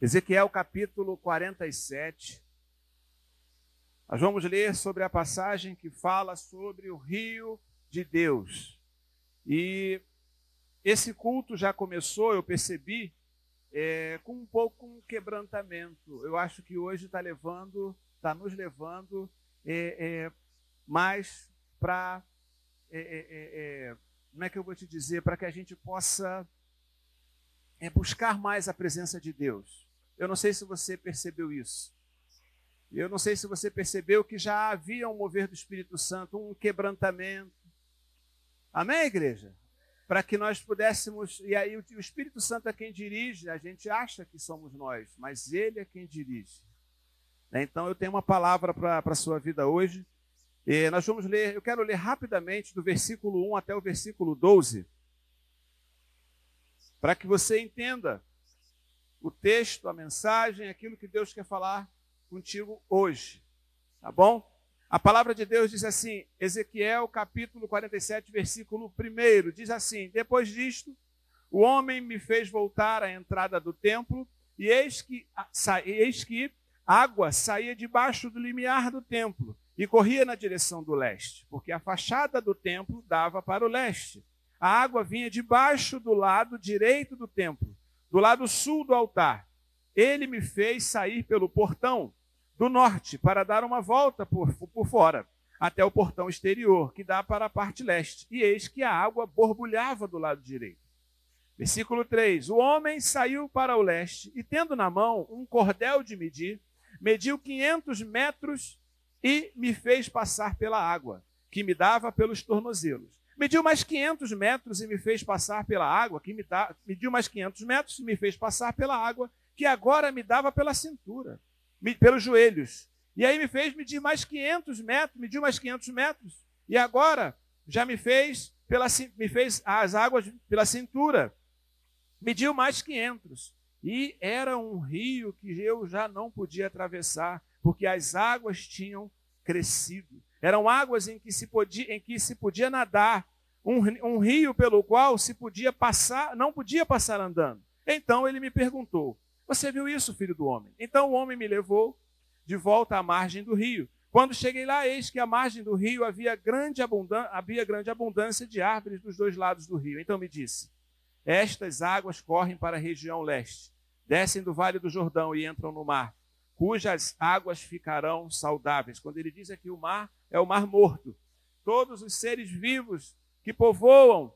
Ezequiel capítulo 47. Nós vamos ler sobre a passagem que fala sobre o rio de Deus. E esse culto já começou, eu percebi, é, com um pouco um quebrantamento. Eu acho que hoje está levando, está nos levando é, é, mais para, é, é, é, como é que eu vou te dizer, para que a gente possa buscar mais a presença de Deus. Eu não sei se você percebeu isso. Eu não sei se você percebeu que já havia um mover do Espírito Santo, um quebrantamento. Amém, igreja? Para que nós pudéssemos. E aí, o Espírito Santo é quem dirige, a gente acha que somos nós, mas ele é quem dirige. Né? Então, eu tenho uma palavra para a sua vida hoje. E nós vamos ler, eu quero ler rapidamente do versículo 1 até o versículo 12, para que você entenda o texto, a mensagem, aquilo que Deus quer falar contigo hoje. Tá bom? A palavra de Deus diz assim, Ezequiel capítulo 47, versículo 1, diz assim: Depois disto, o homem me fez voltar à entrada do templo, e eis que, eis que água saía debaixo do limiar do templo e corria na direção do leste, porque a fachada do templo dava para o leste. A água vinha debaixo do lado direito do templo do lado sul do altar. Ele me fez sair pelo portão do norte para dar uma volta por, por fora, até o portão exterior, que dá para a parte leste. E eis que a água borbulhava do lado direito. Versículo 3: O homem saiu para o leste e, tendo na mão um cordel de medir, mediu 500 metros e me fez passar pela água, que me dava pelos tornozelos. Mediu mais 500 metros e me fez passar pela água, que me mediu mais 500 metros e me fez passar pela água, que agora me dava pela cintura, me, pelos joelhos. E aí me fez medir mais 500 metros, mediu mais 500 metros, e agora já me fez pela me fez as águas pela cintura. Mediu mais 500. E era um rio que eu já não podia atravessar, porque as águas tinham crescido. Eram águas em que se podia, em que se podia nadar, um, um rio pelo qual se podia passar, não podia passar andando. Então ele me perguntou: Você viu isso, filho do homem? Então o homem me levou de volta à margem do rio. Quando cheguei lá, eis que à margem do rio havia grande, havia grande abundância de árvores dos dois lados do rio. Então me disse: Estas águas correm para a região leste, descem do vale do Jordão e entram no mar cujas águas ficarão saudáveis. Quando ele diz aqui o mar, é o mar morto. Todos os seres vivos que povoam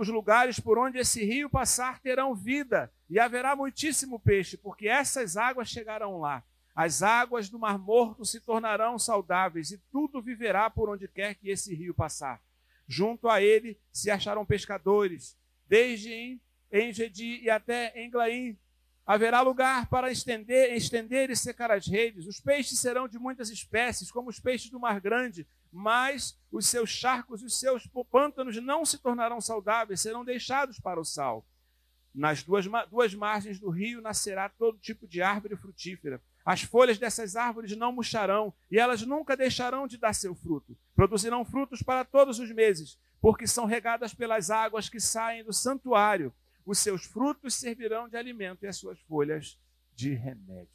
os lugares por onde esse rio passar terão vida, e haverá muitíssimo peixe, porque essas águas chegarão lá. As águas do Mar Morto se tornarão saudáveis, e tudo viverá por onde quer que esse rio passar. Junto a ele se acharão pescadores, desde Engedi e até Englaim, Haverá lugar para estender, estender e secar as redes. Os peixes serão de muitas espécies, como os peixes do mar grande, mas os seus charcos e os seus pântanos não se tornarão saudáveis, serão deixados para o sal. Nas duas, duas margens do rio nascerá todo tipo de árvore frutífera. As folhas dessas árvores não murcharão, e elas nunca deixarão de dar seu fruto. Produzirão frutos para todos os meses, porque são regadas pelas águas que saem do santuário os seus frutos servirão de alimento e as suas folhas de remédio.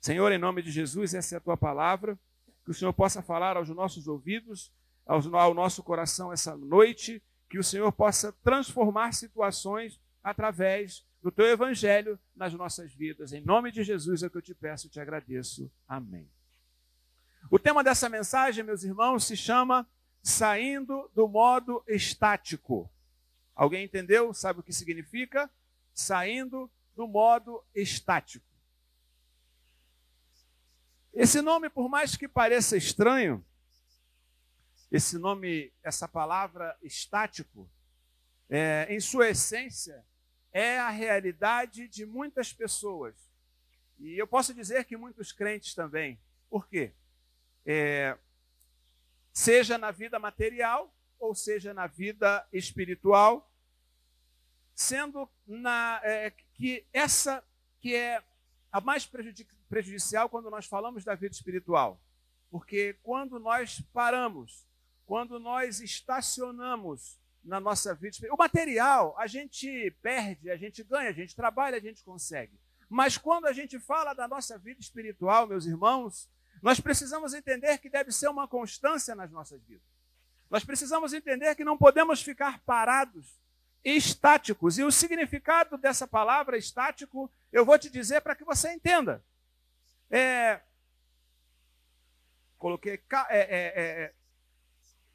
Senhor, em nome de Jesus, essa é a tua palavra, que o Senhor possa falar aos nossos ouvidos, ao nosso coração essa noite, que o Senhor possa transformar situações através do teu evangelho nas nossas vidas. Em nome de Jesus é o que eu te peço e te agradeço. Amém. O tema dessa mensagem, meus irmãos, se chama Saindo do modo estático. Alguém entendeu? Sabe o que significa? Saindo do modo estático. Esse nome, por mais que pareça estranho, esse nome, essa palavra estático, é, em sua essência, é a realidade de muitas pessoas. E eu posso dizer que muitos crentes também. Por quê? É, seja na vida material, ou seja na vida espiritual, sendo na, é, que essa que é a mais prejudicial quando nós falamos da vida espiritual. Porque quando nós paramos, quando nós estacionamos na nossa vida espiritual, o material a gente perde, a gente ganha, a gente trabalha, a gente consegue. Mas quando a gente fala da nossa vida espiritual, meus irmãos, nós precisamos entender que deve ser uma constância nas nossas vidas. Nós precisamos entender que não podemos ficar parados, estáticos. E o significado dessa palavra estático, eu vou te dizer para que você entenda. É, coloquei. É, é, é,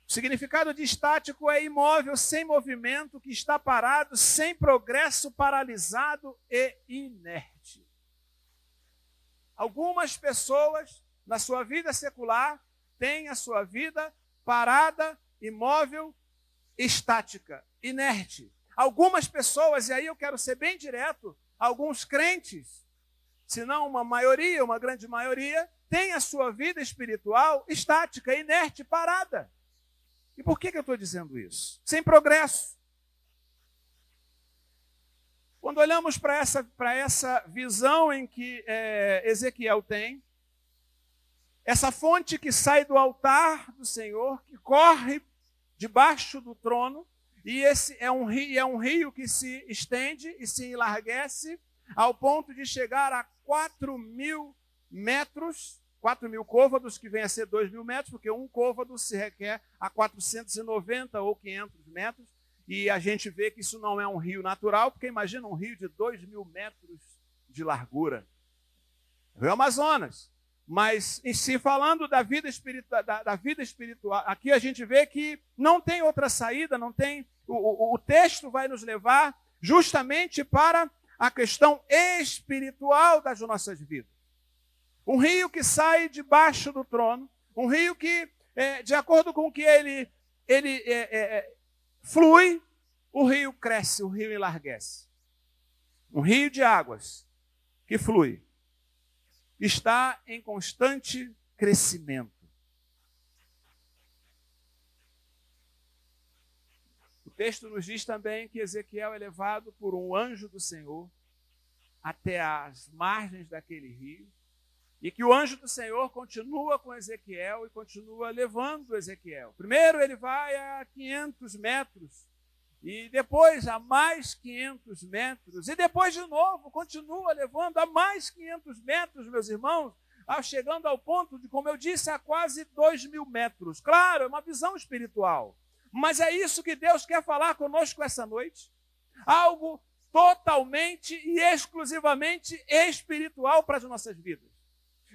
o significado de estático é imóvel, sem movimento, que está parado, sem progresso, paralisado e inerte. Algumas pessoas na sua vida secular têm a sua vida parada, imóvel, estática, inerte. Algumas pessoas, e aí eu quero ser bem direto, alguns crentes, se não uma maioria, uma grande maioria, têm a sua vida espiritual estática, inerte, parada. E por que, que eu estou dizendo isso? Sem progresso. Quando olhamos para essa, essa visão em que é, Ezequiel tem, essa fonte que sai do altar do Senhor, que corre debaixo do trono, e esse é um rio, é um rio que se estende e se enlarguece ao ponto de chegar a 4 mil metros 4 mil côvados, que vem a ser 2 mil metros, porque um côvado se requer a 490 ou 500 metros, e a gente vê que isso não é um rio natural, porque imagina um rio de 2 mil metros de largura. Rio Amazonas. Mas, em si, falando da vida, espiritual, da, da, vida espiritual, aqui a gente vê que não tem outra saída, não tem. O, o, o texto vai nos levar justamente para a questão espiritual das nossas vidas. Um rio que sai debaixo do trono, um rio que, é, de acordo com o que ele, ele é, é, é, flui, o rio cresce, o rio enlarguece. Um rio de águas que flui, está em constante crescimento. O texto nos diz também que Ezequiel é levado por um anjo do Senhor até as margens daquele rio e que o anjo do Senhor continua com Ezequiel e continua levando Ezequiel. Primeiro ele vai a 500 metros, e depois a mais 500 metros, e depois de novo continua levando a mais 500 metros, meus irmãos, chegando ao ponto de, como eu disse, a quase 2 mil metros. Claro, é uma visão espiritual, mas é isso que Deus quer falar conosco essa noite. Algo totalmente e exclusivamente espiritual para as nossas vidas.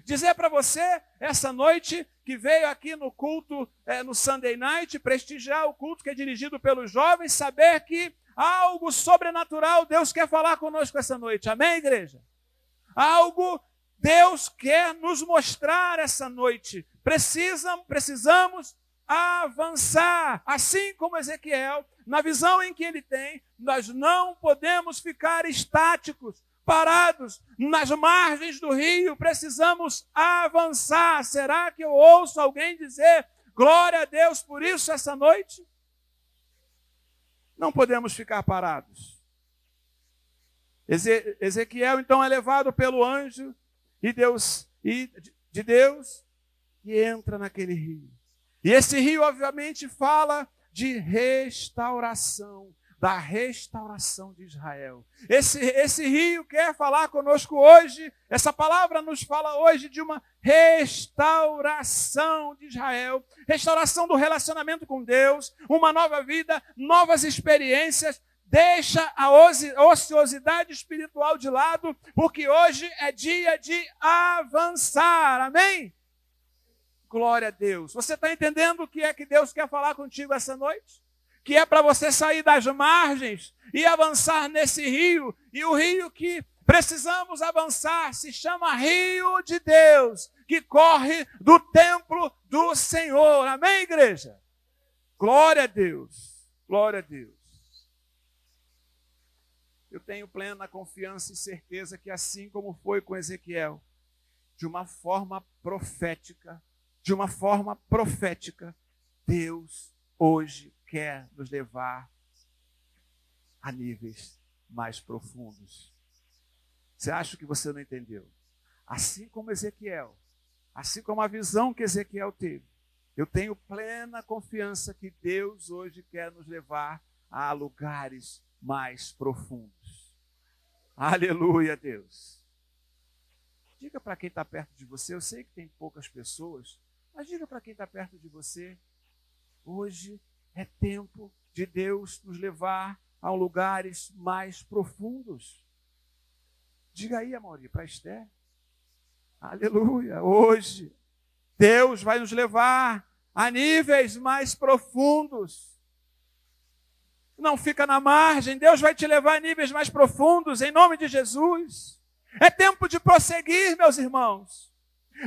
Dizer para você, essa noite, que veio aqui no culto, é, no Sunday Night, prestigiar o culto que é dirigido pelos jovens, saber que algo sobrenatural Deus quer falar conosco essa noite. Amém, igreja? Algo Deus quer nos mostrar essa noite. Precisam, precisamos avançar, assim como Ezequiel, na visão em que ele tem, nós não podemos ficar estáticos, parados nas margens do rio, precisamos avançar. Será que eu ouço alguém dizer glória a Deus por isso essa noite? Não podemos ficar parados. Ezequiel então é levado pelo anjo e Deus e de Deus e entra naquele rio. E esse rio obviamente fala de restauração da restauração de Israel. Esse, esse rio quer falar conosco hoje, essa palavra nos fala hoje de uma restauração de Israel, restauração do relacionamento com Deus, uma nova vida, novas experiências. Deixa a ociosidade espiritual de lado, porque hoje é dia de avançar. Amém? Glória a Deus. Você está entendendo o que é que Deus quer falar contigo essa noite? que é para você sair das margens e avançar nesse rio. E o rio que precisamos avançar se chama Rio de Deus, que corre do templo do Senhor. Amém, igreja? Glória a Deus. Glória a Deus. Eu tenho plena confiança e certeza que assim como foi com Ezequiel, de uma forma profética, de uma forma profética, Deus hoje quer nos levar a níveis mais profundos. Você acha que você não entendeu? Assim como Ezequiel, assim como a visão que Ezequiel teve, eu tenho plena confiança que Deus hoje quer nos levar a lugares mais profundos. Aleluia, Deus. Diga para quem está perto de você, eu sei que tem poucas pessoas, mas diga para quem está perto de você, hoje é tempo de Deus nos levar a lugares mais profundos. Diga aí, Amaury, para Esther. Aleluia. Hoje, Deus vai nos levar a níveis mais profundos. Não fica na margem, Deus vai te levar a níveis mais profundos, em nome de Jesus. É tempo de prosseguir, meus irmãos.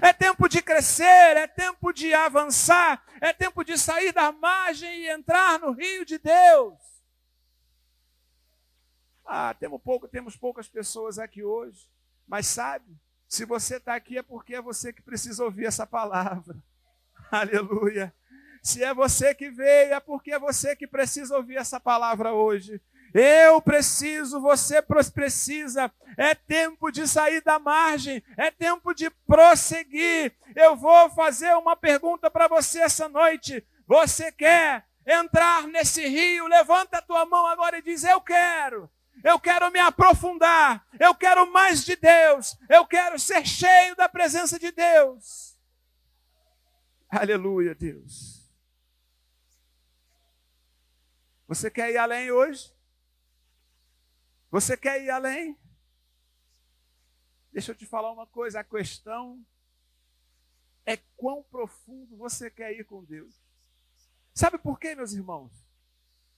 É tempo de crescer, é tempo de avançar, é tempo de sair da margem e entrar no rio de Deus. Ah, temos, pouco, temos poucas pessoas aqui hoje, mas sabe, se você está aqui é porque é você que precisa ouvir essa palavra. Aleluia. Se é você que veio, é porque é você que precisa ouvir essa palavra hoje. Eu preciso, você precisa. É tempo de sair da margem, é tempo de prosseguir. Eu vou fazer uma pergunta para você essa noite. Você quer entrar nesse rio? Levanta a tua mão agora e diz: Eu quero. Eu quero me aprofundar. Eu quero mais de Deus. Eu quero ser cheio da presença de Deus. Aleluia, Deus. Você quer ir além hoje? Você quer ir além? Deixa eu te falar uma coisa: a questão é quão profundo você quer ir com Deus. Sabe por quê, meus irmãos?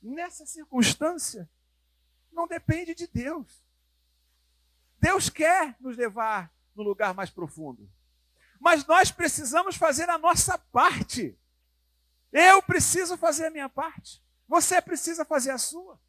Nessa circunstância, não depende de Deus. Deus quer nos levar no lugar mais profundo. Mas nós precisamos fazer a nossa parte. Eu preciso fazer a minha parte. Você precisa fazer a sua.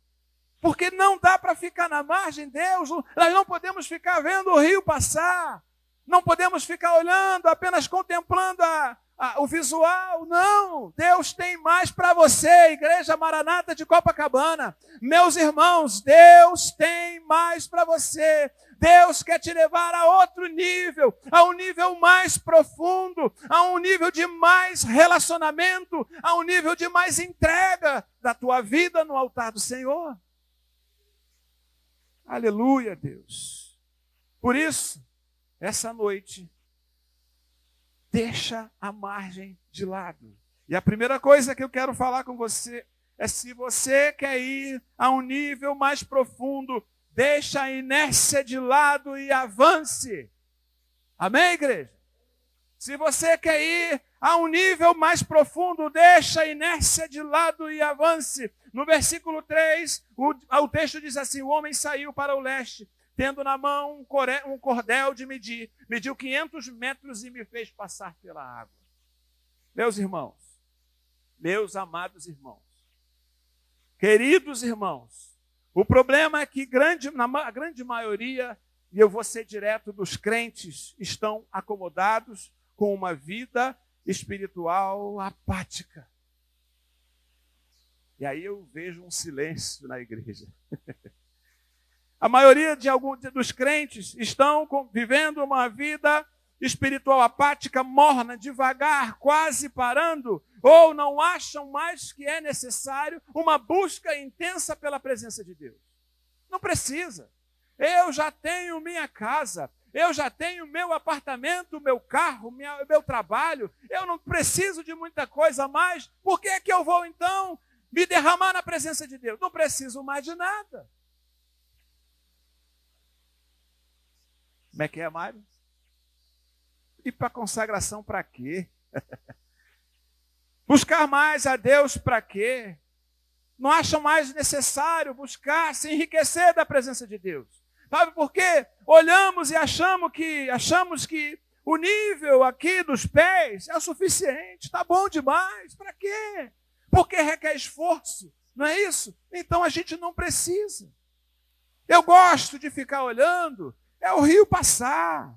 Porque não dá para ficar na margem, Deus. Nós não podemos ficar vendo o rio passar. Não podemos ficar olhando, apenas contemplando a, a, o visual. Não. Deus tem mais para você, Igreja Maranata de Copacabana. Meus irmãos, Deus tem mais para você. Deus quer te levar a outro nível, a um nível mais profundo, a um nível de mais relacionamento, a um nível de mais entrega da tua vida no altar do Senhor. Aleluia, Deus. Por isso, essa noite, deixa a margem de lado. E a primeira coisa que eu quero falar com você é se você quer ir a um nível mais profundo, deixa a inércia de lado e avance. Amém, igreja? Se você quer ir a um nível mais profundo, deixa a inércia de lado e avance. No versículo 3, o, o texto diz assim: O homem saiu para o leste, tendo na mão um, core, um cordel de medir, mediu 500 metros e me fez passar pela água. Meus irmãos, meus amados irmãos, queridos irmãos, o problema é que grande, na, a grande maioria, e eu vou ser direto, dos crentes estão acomodados com uma vida espiritual apática. E aí eu vejo um silêncio na igreja. A maioria de alguns dos crentes estão vivendo uma vida espiritual apática, morna, devagar, quase parando, ou não acham mais que é necessário uma busca intensa pela presença de Deus. Não precisa. Eu já tenho minha casa, eu já tenho meu apartamento, meu carro, minha, meu trabalho, eu não preciso de muita coisa mais. Por que, é que eu vou então me derramar na presença de Deus. Não preciso mais de nada. Como é que é, Mário? E para consagração para quê? buscar mais a Deus para quê? Não acham mais necessário buscar se enriquecer da presença de Deus. Sabe por quê? Olhamos e achamos que achamos que o nível aqui dos pés é o suficiente, está bom demais. Para quê? Porque requer esforço, não é isso? Então a gente não precisa. Eu gosto de ficar olhando, é o rio passar.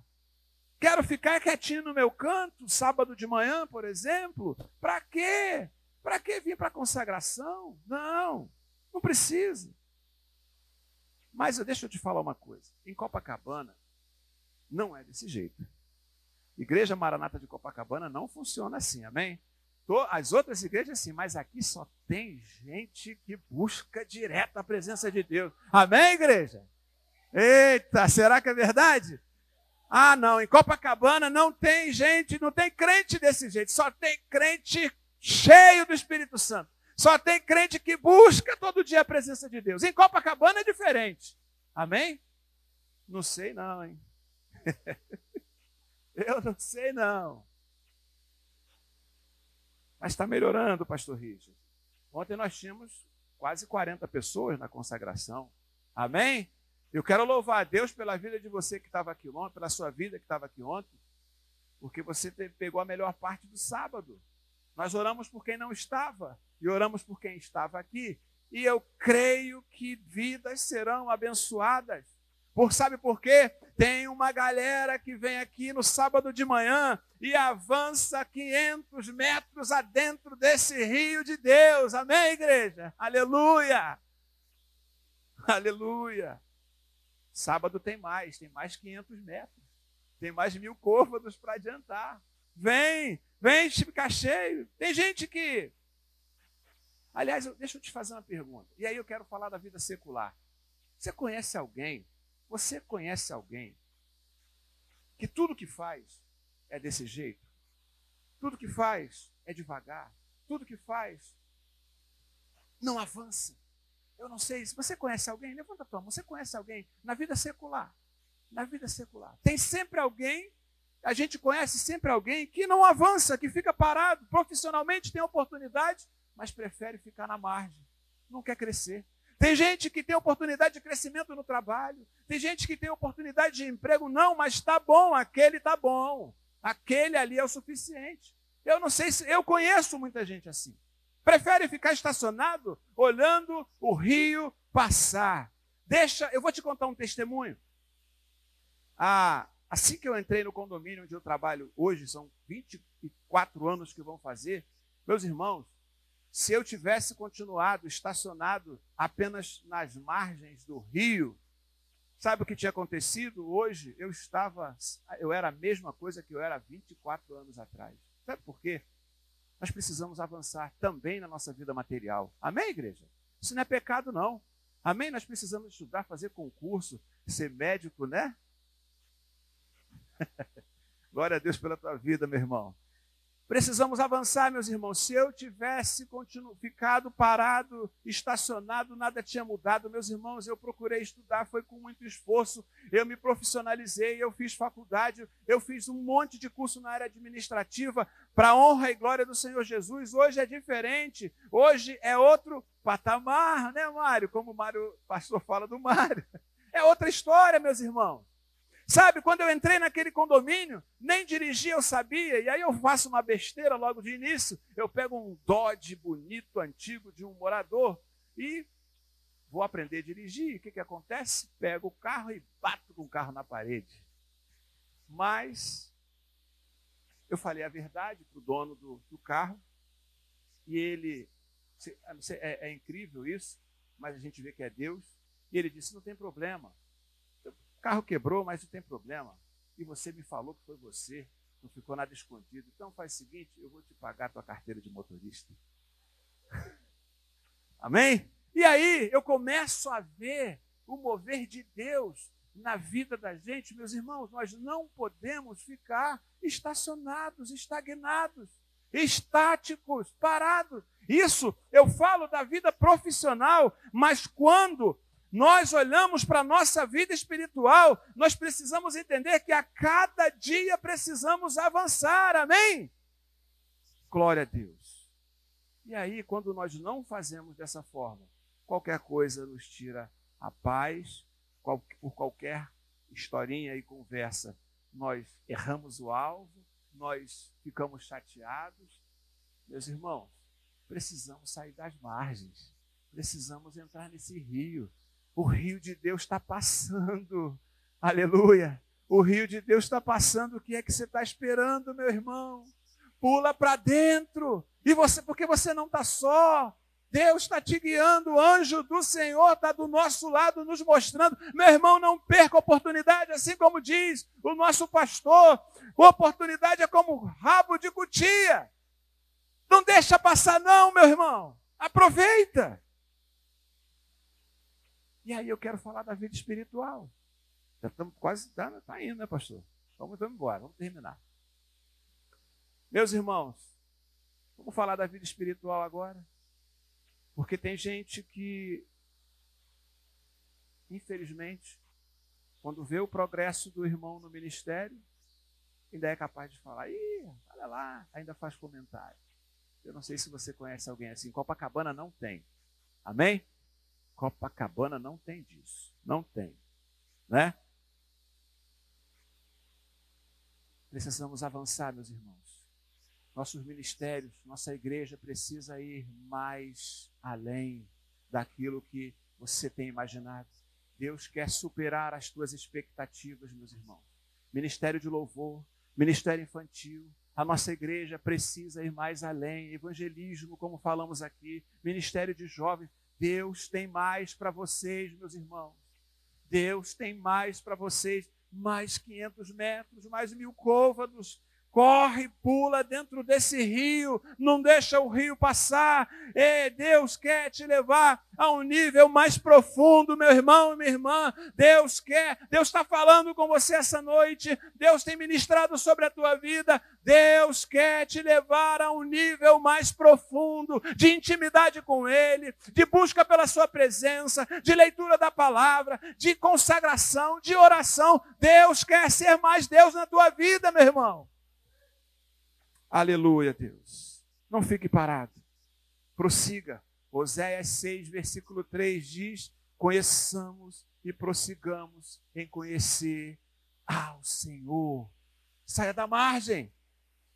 Quero ficar quietinho no meu canto, sábado de manhã, por exemplo. Para quê? Para que vir para a consagração? Não, não precisa. Mas deixa eu te falar uma coisa. Em Copacabana, não é desse jeito. Igreja Maranata de Copacabana não funciona assim, amém? As outras igrejas, sim, mas aqui só tem gente que busca direto a presença de Deus. Amém, igreja? Eita, será que é verdade? Ah, não, em Copacabana não tem gente, não tem crente desse jeito, só tem crente cheio do Espírito Santo. Só tem crente que busca todo dia a presença de Deus. Em Copacabana é diferente. Amém? Não sei não, hein? Eu não sei não. Mas está melhorando, pastor Richard. Ontem nós tínhamos quase 40 pessoas na consagração. Amém? Eu quero louvar a Deus pela vida de você que estava aqui ontem, pela sua vida que estava aqui ontem, porque você pegou a melhor parte do sábado. Nós oramos por quem não estava e oramos por quem estava aqui. E eu creio que vidas serão abençoadas. Por sabe por quê? Tem uma galera que vem aqui no sábado de manhã e avança 500 metros adentro desse rio de Deus. Amém, igreja? Aleluia! Aleluia! Sábado tem mais, tem mais 500 metros. Tem mais mil côvados para adiantar. Vem, vem ficar cheio. Tem gente que Aliás, deixa eu te fazer uma pergunta. E aí eu quero falar da vida secular. Você conhece alguém? Você conhece alguém que tudo que faz é desse jeito? Tudo que faz é devagar. Tudo que faz não avança. Eu não sei. Se você conhece alguém, levanta a tua mão. Você conhece alguém na vida secular? Na vida secular. Tem sempre alguém, a gente conhece sempre alguém que não avança, que fica parado. Profissionalmente tem oportunidade, mas prefere ficar na margem, não quer crescer. Tem gente que tem oportunidade de crescimento no trabalho, tem gente que tem oportunidade de emprego, não, mas está bom, aquele está bom, aquele ali é o suficiente. Eu não sei se eu conheço muita gente assim. Prefere ficar estacionado olhando o rio passar. Deixa, eu vou te contar um testemunho. Ah, assim que eu entrei no condomínio onde eu trabalho hoje, são 24 anos que vão fazer, meus irmãos, se eu tivesse continuado estacionado apenas nas margens do rio, sabe o que tinha acontecido? Hoje eu estava, eu era a mesma coisa que eu era 24 anos atrás. Sabe por quê? Nós precisamos avançar também na nossa vida material. Amém, igreja? Isso não é pecado, não. Amém? Nós precisamos estudar, fazer concurso, ser médico, né? Glória a Deus pela tua vida, meu irmão. Precisamos avançar, meus irmãos. Se eu tivesse ficado parado, estacionado, nada tinha mudado. Meus irmãos, eu procurei estudar, foi com muito esforço. Eu me profissionalizei, eu fiz faculdade, eu fiz um monte de curso na área administrativa para honra e glória do Senhor Jesus. Hoje é diferente, hoje é outro patamar, né, Mário? Como o Mário, pastor fala do Mário. É outra história, meus irmãos. Sabe, quando eu entrei naquele condomínio, nem dirigir eu sabia, e aí eu faço uma besteira logo de início. Eu pego um Dodge bonito, antigo, de um morador, e vou aprender a dirigir. O que, que acontece? Pego o carro e bato com o carro na parede. Mas eu falei a verdade para o dono do, do, carro, e ele. É, é incrível isso, mas a gente vê que é Deus. E ele disse: não tem problema carro quebrou, mas não tem problema. E você me falou que foi você, não ficou nada escondido. Então faz o seguinte, eu vou te pagar a tua carteira de motorista. Amém? E aí eu começo a ver o mover de Deus na vida da gente, meus irmãos, nós não podemos ficar estacionados, estagnados, estáticos, parados. Isso eu falo da vida profissional, mas quando nós olhamos para a nossa vida espiritual, nós precisamos entender que a cada dia precisamos avançar, amém? Glória a Deus. E aí, quando nós não fazemos dessa forma, qualquer coisa nos tira a paz, por qualquer historinha e conversa, nós erramos o alvo, nós ficamos chateados. Meus irmãos, precisamos sair das margens, precisamos entrar nesse rio, o rio de Deus está passando. Aleluia. O rio de Deus está passando. O que é que você está esperando, meu irmão? Pula para dentro. E você, porque você não está só. Deus está te guiando, o anjo do Senhor está do nosso lado, nos mostrando. Meu irmão, não perca a oportunidade, assim como diz o nosso pastor. A oportunidade é como rabo de cutia. Não deixa passar, não, meu irmão. Aproveita. E aí eu quero falar da vida espiritual. Já estamos quase, tá indo, né, pastor? Vamos, vamos embora, vamos terminar. Meus irmãos, vamos falar da vida espiritual agora. Porque tem gente que, infelizmente, quando vê o progresso do irmão no ministério, ainda é capaz de falar, ih, olha lá, ainda faz comentário. Eu não sei se você conhece alguém assim. Copacabana não tem. Amém? Copacabana não tem disso. Não tem. Né? Precisamos avançar, meus irmãos. Nossos ministérios, nossa igreja precisa ir mais além daquilo que você tem imaginado. Deus quer superar as tuas expectativas, meus irmãos. Ministério de louvor, ministério infantil, a nossa igreja precisa ir mais além. Evangelismo, como falamos aqui, ministério de jovens. Deus tem mais para vocês, meus irmãos. Deus tem mais para vocês. Mais 500 metros, mais mil côvados, corre, pula dentro desse rio, não deixa o rio passar. Deus quer te levar a um nível mais profundo, meu irmão e minha irmã. Deus quer, Deus está falando com você essa noite. Deus tem ministrado sobre a tua vida. Deus quer te levar a um nível mais profundo de intimidade com Ele, de busca pela Sua presença, de leitura da palavra, de consagração, de oração. Deus quer ser mais Deus na tua vida, meu irmão. Aleluia, Deus. Não fique parado. Prossiga. Oséias 6, versículo 3 diz: Conheçamos e prossigamos em conhecer ao Senhor. Saia da margem.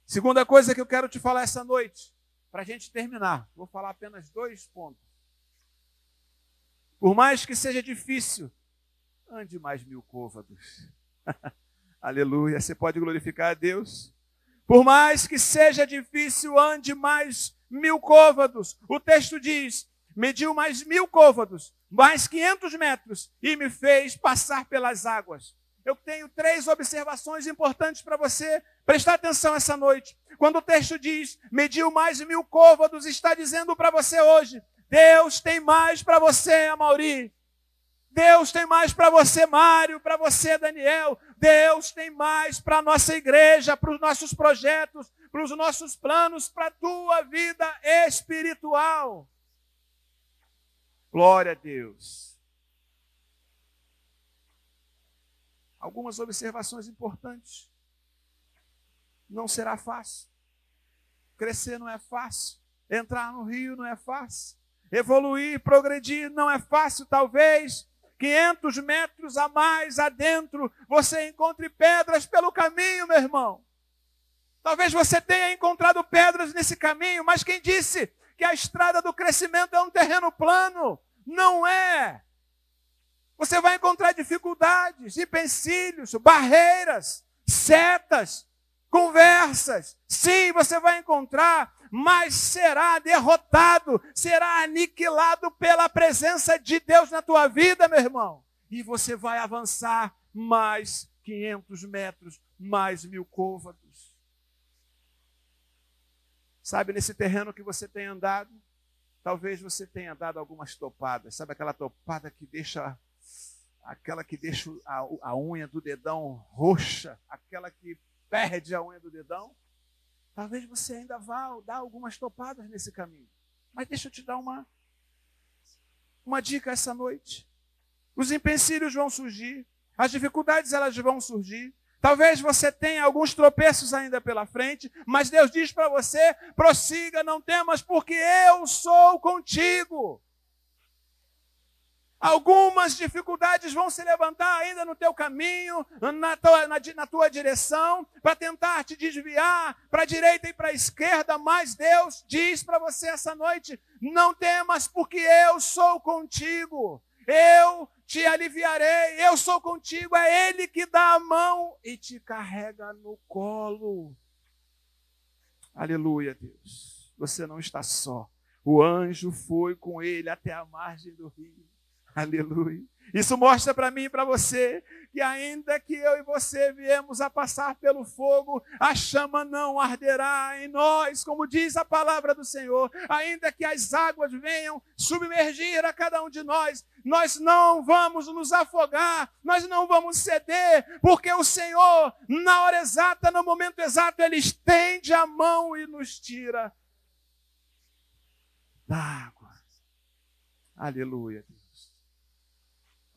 Segunda coisa que eu quero te falar essa noite, para a gente terminar, vou falar apenas dois pontos. Por mais que seja difícil, ande mais mil côvados. Aleluia. Você pode glorificar a Deus por mais que seja difícil, ande mais mil côvados. O texto diz: mediu mais mil côvados, mais 500 metros, e me fez passar pelas águas. Eu tenho três observações importantes para você prestar atenção essa noite. Quando o texto diz, mediu mais mil côvados, está dizendo para você hoje: Deus tem mais para você, Amauri. Deus tem mais para você, Mário, para você, Daniel. Deus tem mais para a nossa igreja, para os nossos projetos, para os nossos planos, para a tua vida espiritual. Glória a Deus. Algumas observações importantes. Não será fácil. Crescer não é fácil. Entrar no rio não é fácil. Evoluir, progredir não é fácil, talvez 500 metros a mais adentro, você encontre pedras pelo caminho, meu irmão. Talvez você tenha encontrado pedras nesse caminho, mas quem disse que a estrada do crescimento é um terreno plano? Não é. Você vai encontrar dificuldades, empecilhos, barreiras, setas, conversas. Sim, você vai encontrar mas será derrotado, será aniquilado pela presença de Deus na tua vida, meu irmão. E você vai avançar mais 500 metros, mais mil côvados. Sabe, nesse terreno que você tem andado, talvez você tenha dado algumas topadas. Sabe aquela topada que deixa aquela que deixa a, a unha do dedão roxa, aquela que perde a unha do dedão? Talvez você ainda vá dar algumas topadas nesse caminho. Mas deixa eu te dar uma, uma dica essa noite. Os empecilhos vão surgir, as dificuldades elas vão surgir. Talvez você tenha alguns tropeços ainda pela frente, mas Deus diz para você: prossiga, não temas, porque eu sou contigo. Algumas dificuldades vão se levantar ainda no teu caminho, na tua, na, na tua direção, para tentar te desviar para a direita e para a esquerda, mas Deus diz para você essa noite: não temas, porque eu sou contigo. Eu te aliviarei, eu sou contigo. É Ele que dá a mão e te carrega no colo. Aleluia, Deus. Você não está só. O anjo foi com ele até a margem do rio. Aleluia. Isso mostra para mim e para você que ainda que eu e você viemos a passar pelo fogo, a chama não arderá em nós, como diz a palavra do Senhor. Ainda que as águas venham submergir a cada um de nós, nós não vamos nos afogar, nós não vamos ceder, porque o Senhor, na hora exata, no momento exato, ele estende a mão e nos tira da água. Aleluia.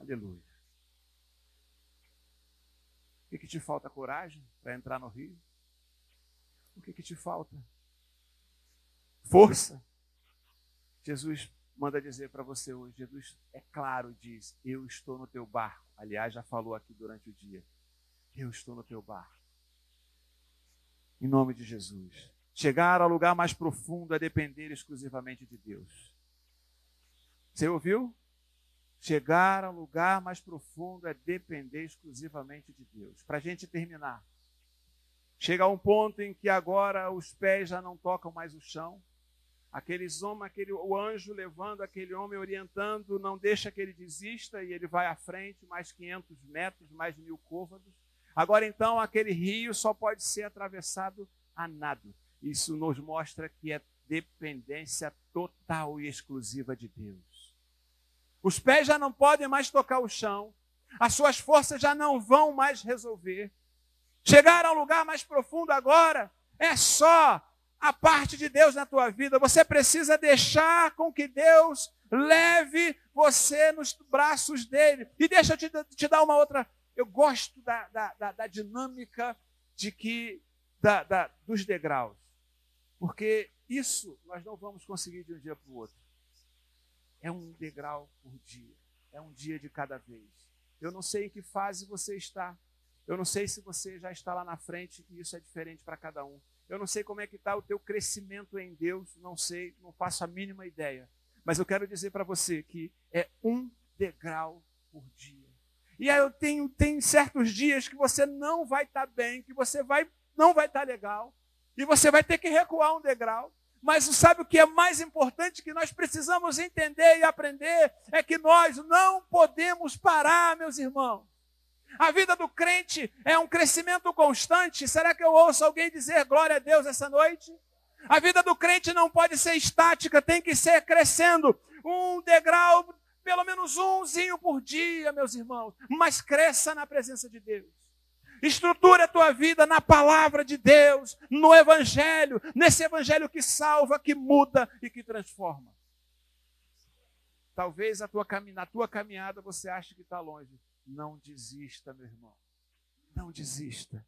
Aleluia. O que, que te falta coragem para entrar no rio? O que, que te falta? Força. Jesus manda dizer para você hoje, Jesus é claro, diz, eu estou no teu barco. Aliás, já falou aqui durante o dia. Eu estou no teu barco. Em nome de Jesus. Chegar ao lugar mais profundo é depender exclusivamente de Deus. Você ouviu? Chegar ao lugar mais profundo é depender exclusivamente de Deus. Para a gente terminar, chega a um ponto em que agora os pés já não tocam mais o chão. Aqueles homens, aquele, o anjo levando aquele homem, orientando, não deixa que ele desista e ele vai à frente, mais 500 metros, mais mil côvados. Agora então, aquele rio só pode ser atravessado a nado. Isso nos mostra que é dependência total e exclusiva de Deus. Os pés já não podem mais tocar o chão. As suas forças já não vão mais resolver. Chegar a um lugar mais profundo agora é só a parte de Deus na tua vida. Você precisa deixar com que Deus leve você nos braços dele. E deixa eu te, te dar uma outra. Eu gosto da, da, da, da dinâmica de que da, dos degraus. Porque isso nós não vamos conseguir de um dia para o outro. É um degrau por dia. É um dia de cada vez. Eu não sei em que fase você está. Eu não sei se você já está lá na frente e isso é diferente para cada um. Eu não sei como é que está o teu crescimento em Deus, não sei, não faço a mínima ideia. Mas eu quero dizer para você que é um degrau por dia. E aí eu tenho tem certos dias que você não vai estar tá bem, que você vai não vai estar tá legal, e você vai ter que recuar um degrau. Mas sabe o que é mais importante que nós precisamos entender e aprender? É que nós não podemos parar, meus irmãos. A vida do crente é um crescimento constante. Será que eu ouço alguém dizer glória a Deus essa noite? A vida do crente não pode ser estática, tem que ser crescendo. Um degrau, pelo menos umzinho por dia, meus irmãos. Mas cresça na presença de Deus. Estrutura a tua vida na palavra de Deus, no Evangelho, nesse Evangelho que salva, que muda e que transforma. Talvez a tua, na tua caminhada você ache que está longe. Não desista, meu irmão. Não desista.